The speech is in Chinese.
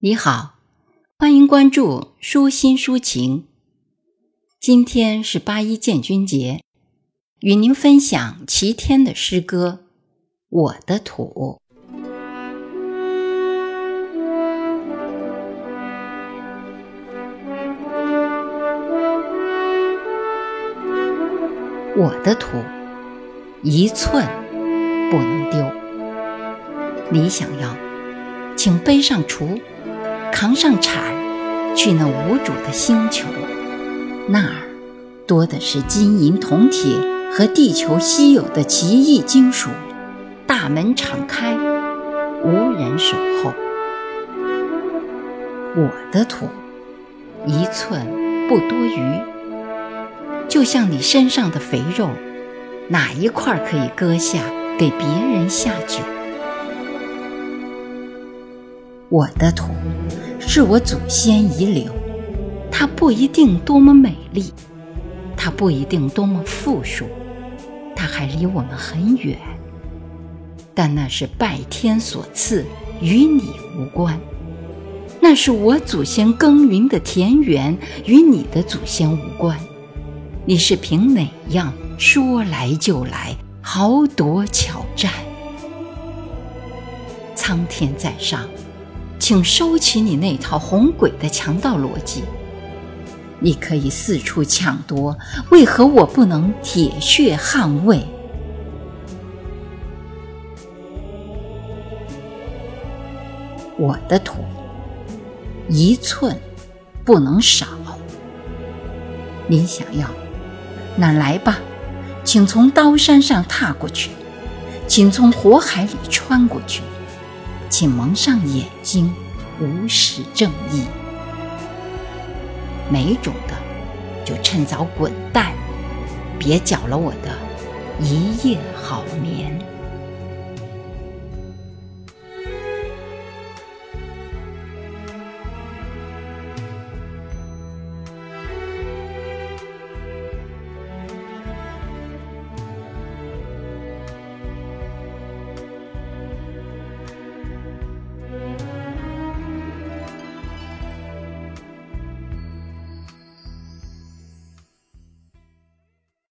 你好，欢迎关注舒心抒情。今天是八一建军节，与您分享齐天的诗歌《我的土》。我的土，一寸不能丢。你想要，请背上锄。扛上铲，去那无主的星球，那儿多的是金银铜铁和地球稀有的奇异金属。大门敞开，无人守候。我的土，一寸不多余。就像你身上的肥肉，哪一块可以割下给别人下酒？我的土。是我祖先遗留，它不一定多么美丽，它不一定多么富庶，它还离我们很远。但那是拜天所赐，与你无关。那是我祖先耕耘的田园，与你的祖先无关。你是凭哪样说来就来，豪夺巧占？苍天在上。请收起你那套红鬼的强盗逻辑。你可以四处抢夺，为何我不能铁血捍卫？我的土一寸不能少。您想要，那来吧，请从刀山上踏过去，请从火海里穿过去。请蒙上眼睛，无视正义。没种的，就趁早滚蛋，别搅了我的一夜好眠。